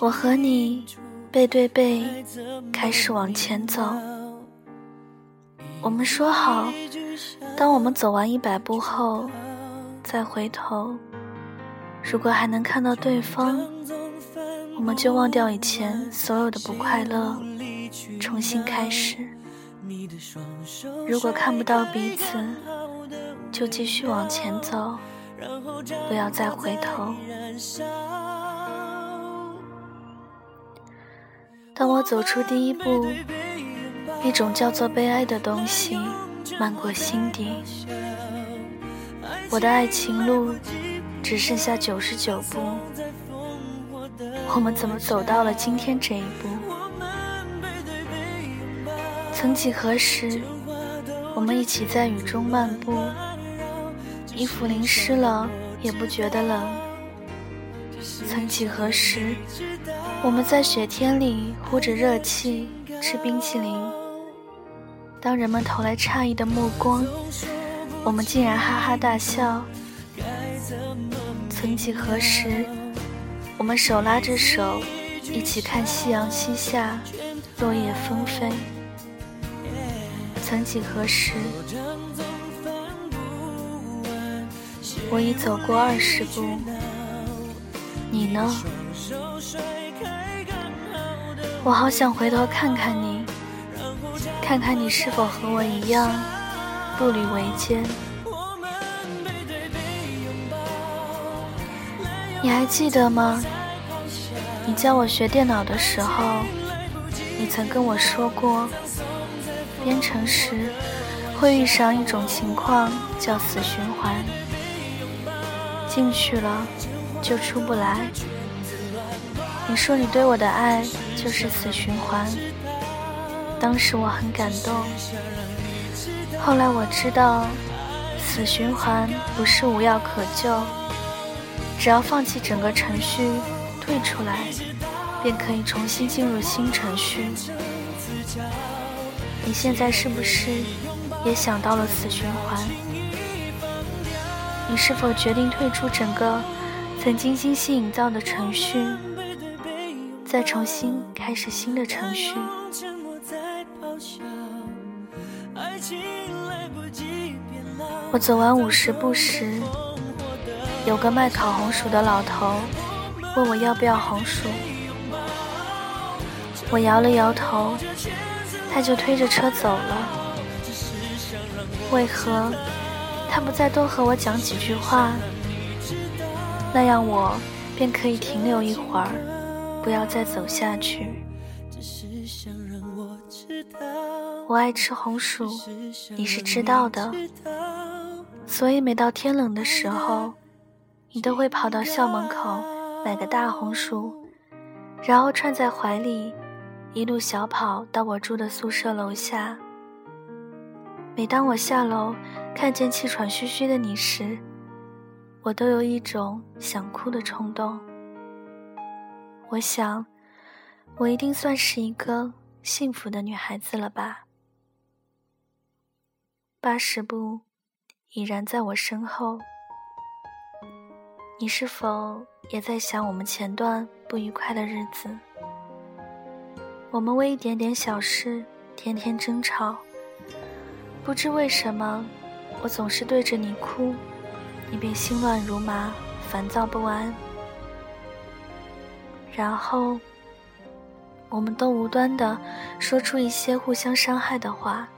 我和你背对背开始往前走。我们说好，当我们走完一百步后，再回头，如果还能看到对方，我们就忘掉以前所有的不快乐，重新开始。如果看不到彼此，就继续往前走，不要再回头。当我走出第一步，一种叫做悲哀的东西漫过心底。我的爱情路只剩下九十九步，我们怎么走到了今天这一步？曾几何时，我们一起在雨中漫步，衣服淋湿了也不觉得冷。曾几何时，我们在雪天里呼着热气吃冰淇淋。当人们投来诧异的目光，我们竟然哈哈大笑。曾几何时，我们手拉着手一起看夕阳西下，落叶纷飞。曾几何时，我已走过二十步，你呢？我好想回头看看你，看看你是否和我一样步履维艰。你还记得吗？你教我学电脑的时候，你曾跟我说过。编程时会遇上一种情况，叫死循环。进去了就出不来。你说你对我的爱就是死循环，当时我很感动。后来我知道，死循环不是无药可救，只要放弃整个程序，退出来，便可以重新进入新程序。你现在是不是也想到了死循环？你是否决定退出整个曾经精心营造的程序，再重新开始新的程序？我走完五十步时，有个卖烤红薯的老头问我要不要红薯，我摇了摇头。他就推着车走了。为何他不再多和我讲几句话？那样我便可以停留一会儿，不要再走下去。我爱吃红薯，你是知道的。所以每到天冷的时候，你都会跑到校门口买个大红薯，然后串在怀里。一路小跑到我住的宿舍楼下。每当我下楼看见气喘吁吁的你时，我都有一种想哭的冲动。我想，我一定算是一个幸福的女孩子了吧。八十步已然在我身后，你是否也在想我们前段不愉快的日子？我们为一点点小事天天争吵，不知为什么，我总是对着你哭，你便心乱如麻，烦躁不安。然后，我们都无端的说出一些互相伤害的话。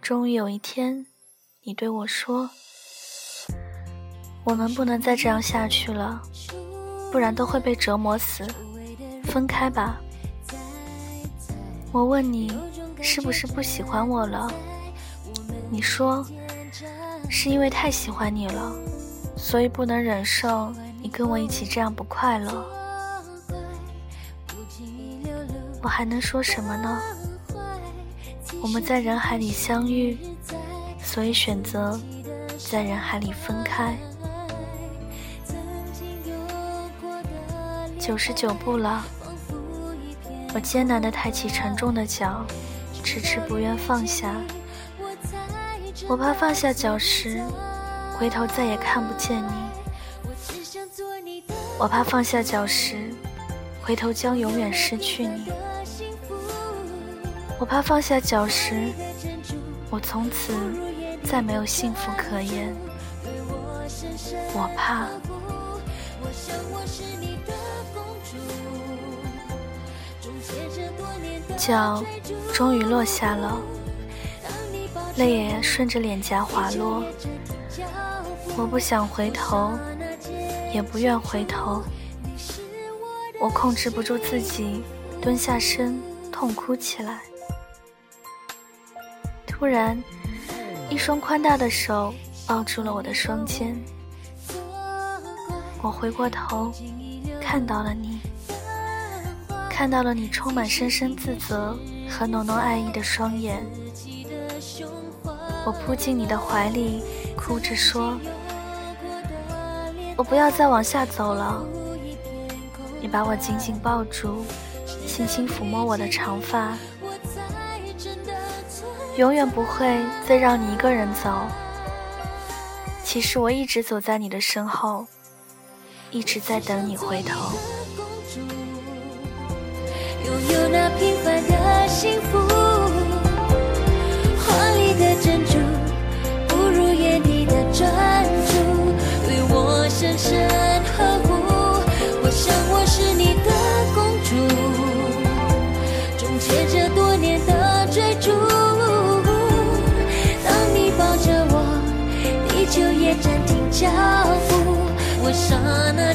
终于有一天，你对我说：“我们不能再这样下去了，不然都会被折磨死。分开吧。”我问你，是不是不喜欢我了？你说，是因为太喜欢你了，所以不能忍受你跟我一起这样不快乐。我还能说什么呢？我们在人海里相遇，所以选择在人海里分开。九十九步了。我艰难地抬起沉重的脚，迟迟不愿放下。我怕放下脚时，回头再也看不见你。我怕放下脚石，回头将永远失去你。我怕放下脚石，我从此再没有幸福可言。我怕。脚终于落下了，泪也顺着脸颊滑落。我不想回头，也不愿回头。我控制不住自己，蹲下身痛哭起来。突然，一双宽大的手抱住了我的双肩。我回过头，看到了你，看到了你充满深深自责和浓浓爱意的双眼。我扑进你的怀里，哭着说：“我不要再往下走了。”你把我紧紧抱住，轻轻抚摸我的长发。永远不会再让你一个人走。其实我一直走在你的身后。一直在等你回头。拥有那平凡的幸福，华丽的珍珠，不如眼底的专注，对我深深呵护。我想我是你的公主，终结这多年的追逐。当你抱着我，地球也暂停脚步。我刹那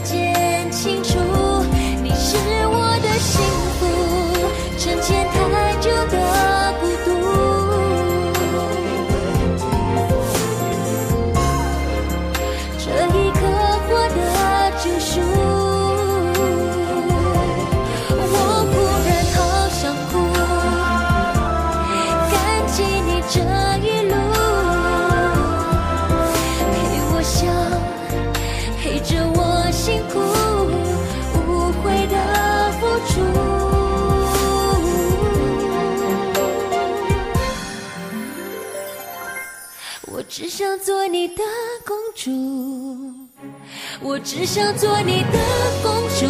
做你的公主，我只想做你的公主，